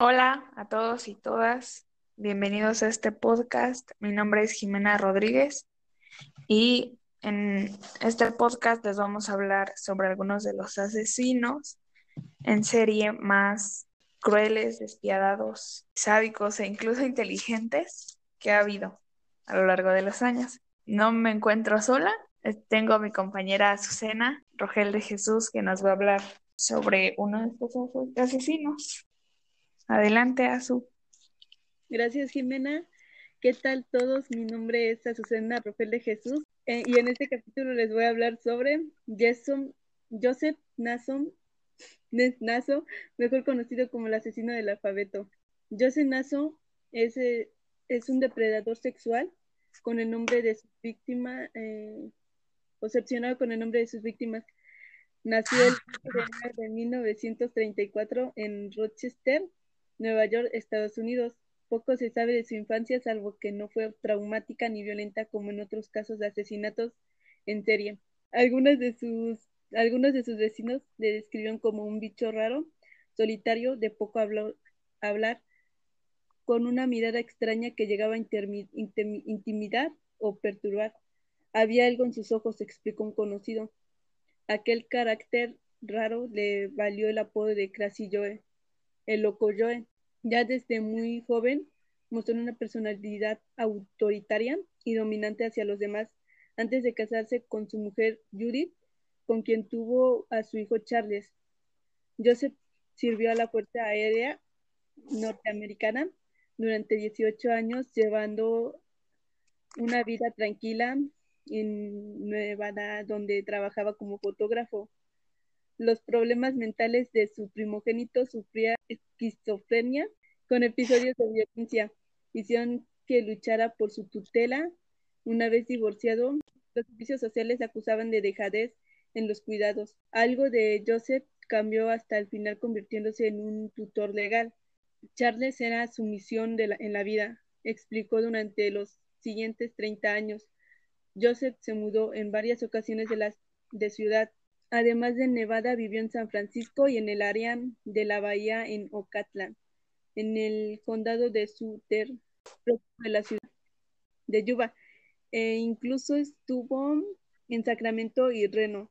Hola a todos y todas, bienvenidos a este podcast. Mi nombre es Jimena Rodríguez y en este podcast les vamos a hablar sobre algunos de los asesinos en serie más crueles, despiadados, sádicos e incluso inteligentes que ha habido a lo largo de los años. No me encuentro sola, tengo a mi compañera Azucena Rogel de Jesús que nos va a hablar sobre uno de estos asesinos. Adelante, Azu. Gracias, Jimena. ¿Qué tal todos? Mi nombre es Azucena Rogel de Jesús eh, y en este capítulo les voy a hablar sobre Jason, Joseph Nason, Naso, mejor conocido como el asesino del alfabeto. Joseph Naso es, eh, es un depredador sexual con el nombre de su víctima, eh, con el nombre de sus víctimas. Nació el de, de 1934 en Rochester, Nueva York, Estados Unidos. Poco se sabe de su infancia, salvo que no fue traumática ni violenta como en otros casos de asesinatos en serie. Algunos de sus, algunos de sus vecinos le describieron como un bicho raro, solitario, de poco hablar, con una mirada extraña que llegaba a intimidar o perturbar. Había algo en sus ojos, explicó un conocido. Aquel carácter raro le valió el apodo de Crazy Joe el loco Joe. Ya desde muy joven mostró una personalidad autoritaria y dominante hacia los demás antes de casarse con su mujer Judith, con quien tuvo a su hijo Charles. Joseph sirvió a la Fuerza Aérea norteamericana durante 18 años, llevando una vida tranquila en Nevada, donde trabajaba como fotógrafo los problemas mentales de su primogénito, sufría esquizofrenia con episodios de violencia. Hicieron que luchara por su tutela. Una vez divorciado, los servicios sociales acusaban de dejadez en los cuidados. Algo de Joseph cambió hasta el final convirtiéndose en un tutor legal. Charles era su misión de en la vida, explicó durante los siguientes 30 años. Joseph se mudó en varias ocasiones de, la, de ciudad Además de Nevada, vivió en San Francisco y en el área de la bahía en Ocatlán, en el condado de Sutter, de la ciudad de Yuba. E incluso estuvo en Sacramento y Reno.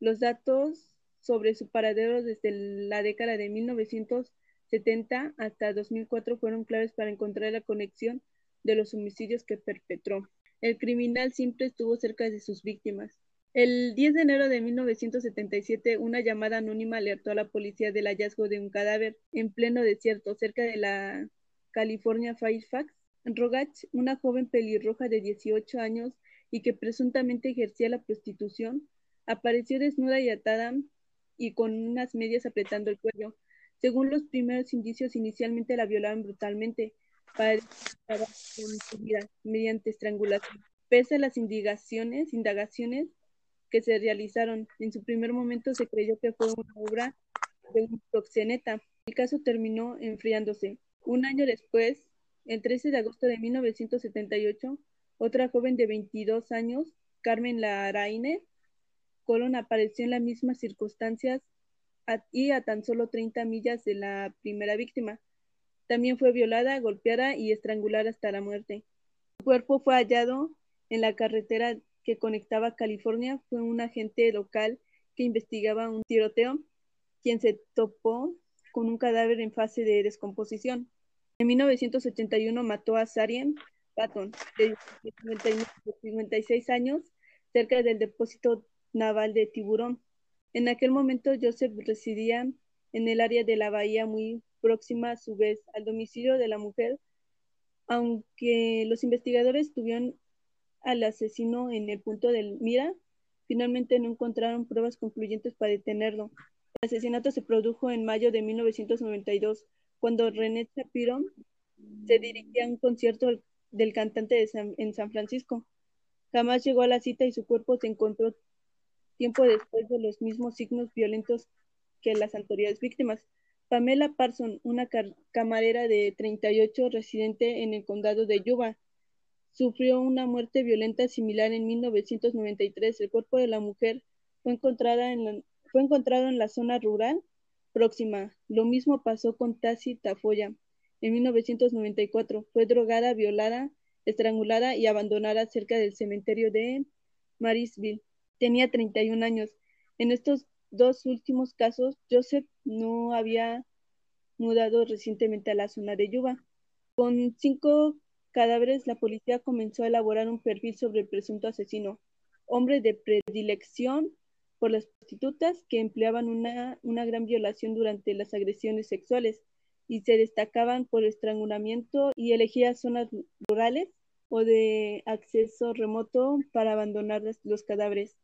Los datos sobre su paradero desde la década de 1970 hasta 2004 fueron claves para encontrar la conexión de los homicidios que perpetró. El criminal siempre estuvo cerca de sus víctimas. El 10 de enero de 1977, una llamada anónima alertó a la policía del hallazgo de un cadáver en pleno desierto cerca de la California Fairfax. Rogach, una joven pelirroja de 18 años y que presuntamente ejercía la prostitución, apareció desnuda y atada y con unas medias apretando el cuello. Según los primeros indicios, inicialmente la violaban brutalmente para su vida mediante estrangulación. Pese a las indagaciones que se realizaron. En su primer momento se creyó que fue una obra de un proxeneta. El caso terminó enfriándose. Un año después, el 13 de agosto de 1978, otra joven de 22 años, Carmen Laraine Colón, apareció en las mismas circunstancias y a tan solo 30 millas de la primera víctima. También fue violada, golpeada y estrangulada hasta la muerte. Su cuerpo fue hallado en la carretera que conectaba California fue un agente local que investigaba un tiroteo, quien se topó con un cadáver en fase de descomposición. En 1981 mató a Sarien Patton, de 56 años, cerca del depósito naval de Tiburón. En aquel momento Joseph residía en el área de la bahía muy próxima a su vez al domicilio de la mujer, aunque los investigadores tuvieron al asesino en el punto del mira, finalmente no encontraron pruebas concluyentes para detenerlo. El asesinato se produjo en mayo de 1992, cuando René Shapiro se dirigía a un concierto del cantante en San Francisco. Jamás llegó a la cita y su cuerpo se encontró tiempo después de los mismos signos violentos que las anteriores víctimas. Pamela Parson, una camarera de 38 residente en el condado de Yuba, sufrió una muerte violenta similar en 1993. El cuerpo de la mujer fue, encontrada en fue encontrado en la zona rural próxima. Lo mismo pasó con Tassi Tafoya. En 1994 fue drogada, violada, estrangulada y abandonada cerca del cementerio de Marisville. Tenía 31 años. En estos dos últimos casos, Joseph no había mudado recientemente a la zona de Yuba. Con cinco cadáveres, la policía comenzó a elaborar un perfil sobre el presunto asesino, hombre de predilección por las prostitutas que empleaban una, una gran violación durante las agresiones sexuales y se destacaban por estrangulamiento y elegía zonas rurales o de acceso remoto para abandonar los cadáveres.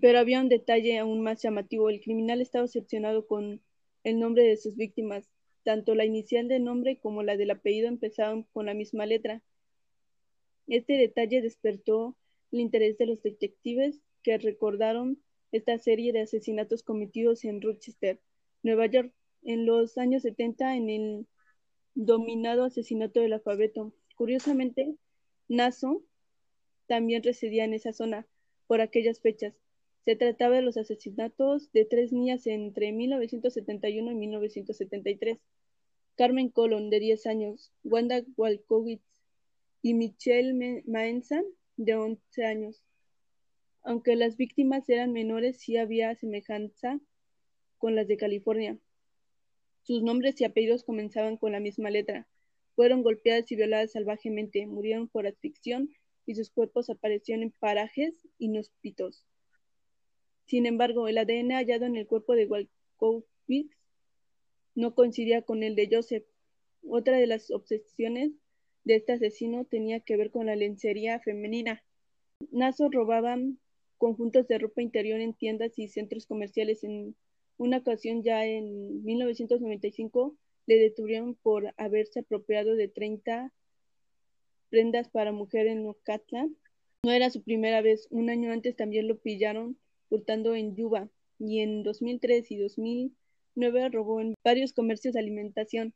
Pero había un detalle aún más llamativo. El criminal estaba obsesionado con el nombre de sus víctimas. Tanto la inicial del nombre como la del apellido empezaban con la misma letra. Este detalle despertó el interés de los detectives que recordaron esta serie de asesinatos cometidos en Rochester, Nueva York, en los años 70 en el dominado asesinato del alfabeto. Curiosamente, Naso también residía en esa zona por aquellas fechas. Se trataba de los asesinatos de tres niñas entre 1971 y 1973. Carmen Colon, de 10 años, Wanda Walkowitz y Michelle Maenza, de 11 años. Aunque las víctimas eran menores, sí había semejanza con las de California. Sus nombres y apellidos comenzaban con la misma letra. Fueron golpeadas y violadas salvajemente, murieron por asfixión y sus cuerpos aparecieron en parajes inhóspitos. Sin embargo, el ADN hallado en el cuerpo de Walkowicz no coincidía con el de Joseph. Otra de las obsesiones de este asesino tenía que ver con la lencería femenina. Naso robaba conjuntos de ropa interior en tiendas y centros comerciales en una ocasión ya en 1995 le detuvieron por haberse apropiado de 30 prendas para mujer en Ocatlán. No era su primera vez, un año antes también lo pillaron hurtando en Yuba y en 2003 y 2009 robó en varios comercios de alimentación.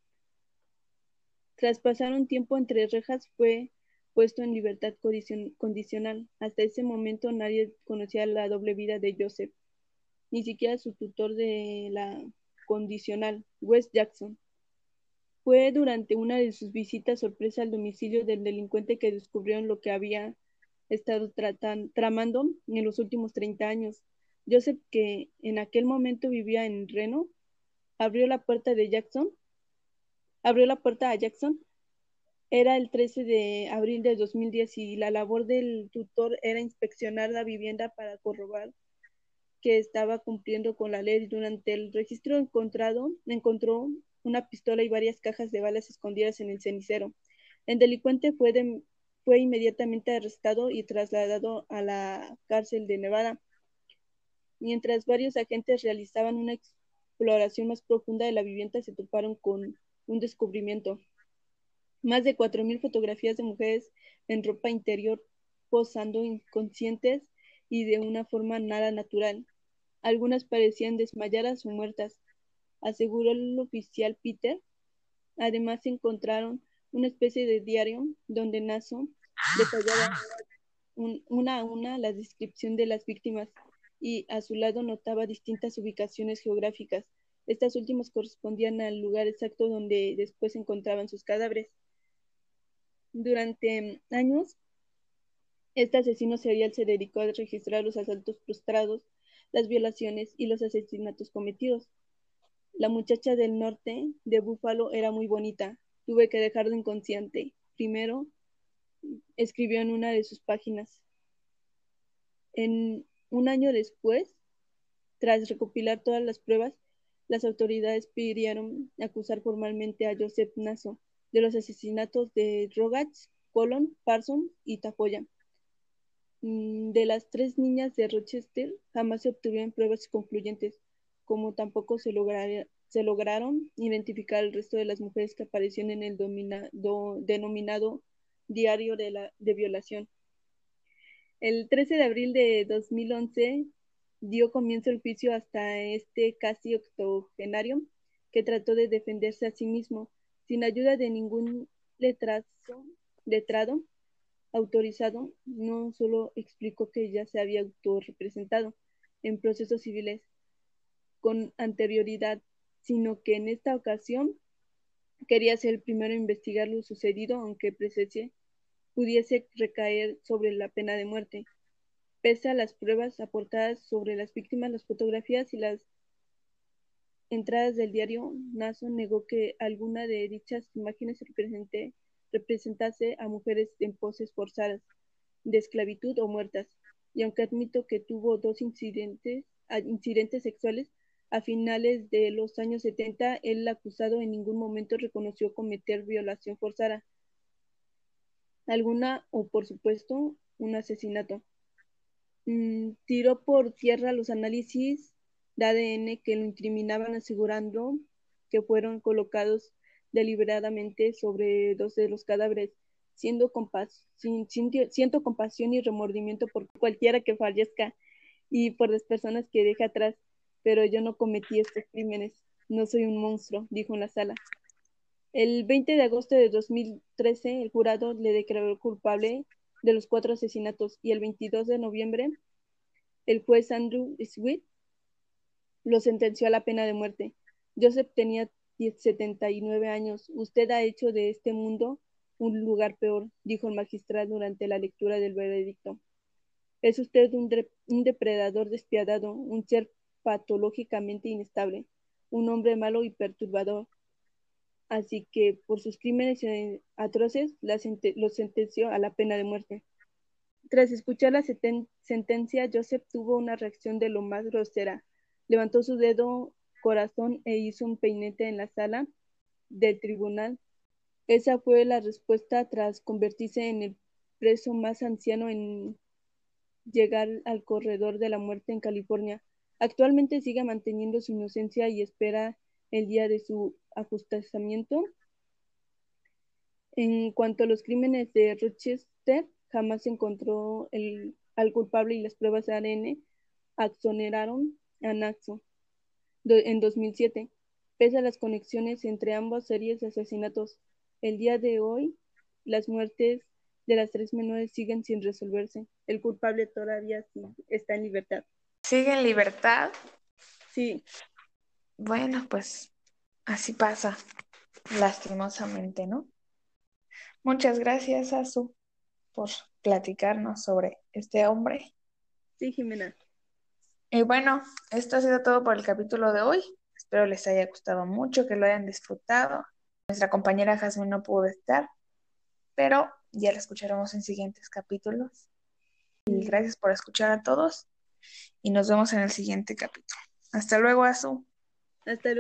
Tras pasar un tiempo entre rejas fue puesto en libertad condicional. Hasta ese momento nadie conocía la doble vida de Joseph ni siquiera su tutor de la condicional, Wes Jackson. Fue durante una de sus visitas sorpresa al domicilio del delincuente que descubrieron lo que había estado tramando en los últimos 30 años. Joseph, que en aquel momento vivía en Reno, abrió la puerta de Jackson. Abrió la puerta a Jackson. Era el 13 de abril de 2010 y la labor del tutor era inspeccionar la vivienda para corroborar que estaba cumpliendo con la ley. Durante el registro encontrado, encontró una pistola y varias cajas de balas escondidas en el cenicero. El delincuente fue, fue inmediatamente arrestado y trasladado a la cárcel de Nevada. Mientras varios agentes realizaban una exploración más profunda de la vivienda, se toparon con un descubrimiento. Más de 4.000 fotografías de mujeres en ropa interior posando inconscientes y de una forma nada natural. Algunas parecían desmayadas o muertas, aseguró el oficial Peter. Además encontraron una especie de diario donde Naso detallaba una a una la descripción de las víctimas y a su lado notaba distintas ubicaciones geográficas. Estas últimas correspondían al lugar exacto donde después se encontraban sus cadáveres. Durante años, este asesino serial se dedicó a registrar los asaltos frustrados las violaciones y los asesinatos cometidos. La muchacha del norte de Búfalo era muy bonita. Tuve que dejarlo inconsciente. Primero, escribió en una de sus páginas. En un año después, tras recopilar todas las pruebas, las autoridades pidieron acusar formalmente a Joseph Naso de los asesinatos de Rogach, Colon, Parson y Tafoya. Mm, de las tres niñas de Rochester jamás se obtuvieron pruebas concluyentes, como tampoco se, lograron identificar el resto de las mujeres que aparecieron en el denominado diario de violación. El 13 de abril de 2011 dio comienzo el juicio hasta este casi octogenario que trató de defenderse a sí mismo sin ayuda de ningún letrazo, letrado autorizado no solo explicó que ya se había autorrepresentado en procesos civiles con anterioridad, sino que en esta ocasión quería ser el primero a investigar lo sucedido, aunque pudiese recaer sobre la pena de muerte. Pese a las pruebas aportadas sobre las víctimas, las fotografías y las entradas del diario, Nason negó que alguna de dichas imágenes representase a mujeres en poses forzadas, de esclavitud o muertas, y aunque admito que tuvo dos incidentes, incidentes sexuales, a finales de los años 70, el acusado en ningún momento reconoció cometer violación forzada, alguna o por supuesto un asesinato. Mm, tiró por tierra los análisis de ADN que lo incriminaban asegurando que fueron colocados deliberadamente sobre dos de los cadáveres, siendo sin, siento compasión y remordimiento por cualquiera que fallezca y por las personas que deje atrás, pero yo no cometí estos crímenes, no soy un monstruo, dijo en la sala. El 20 de agosto de 2013, el jurado le declaró culpable de los cuatro asesinatos y el 22 de noviembre, el juez Andrew Sweet lo sentenció a la pena de muerte. Joseph tenía 79 años. Usted ha hecho de este mundo un lugar peor, dijo el magistrado durante la lectura del veredicto. Es usted un, un depredador despiadado, un ser patológicamente inestable, un hombre malo y perturbador. Así que por sus crímenes atroces lo sentenció a la pena de muerte. Tras escuchar la sentencia, Joseph tuvo una reacción de lo más grosera. Levantó su dedo corazón e hizo un peinete en la sala del tribunal. Esa fue la respuesta tras convertirse en el preso más anciano en llegar al corredor de la muerte en California. Actualmente sigue manteniendo su inocencia y espera el día de su ajustamiento. En cuanto a los crímenes de Rochester, jamás se encontró el, al culpable y las pruebas de ADN exoneraron a Naxo en 2007, pese a las conexiones entre ambas series de asesinatos. El día de hoy, las muertes de las tres menores siguen sin resolverse. El culpable todavía está en libertad. ¿Sigue en libertad? Sí. Bueno, pues así pasa, lastimosamente, ¿no? Muchas gracias, Azu, por platicarnos sobre este hombre. Sí, Jimena. Y bueno, esto ha sido todo por el capítulo de hoy. Espero les haya gustado mucho, que lo hayan disfrutado. Nuestra compañera Jasmine no pudo estar, pero ya la escucharemos en siguientes capítulos. Y gracias por escuchar a todos y nos vemos en el siguiente capítulo. Hasta luego, Azu. Hasta luego.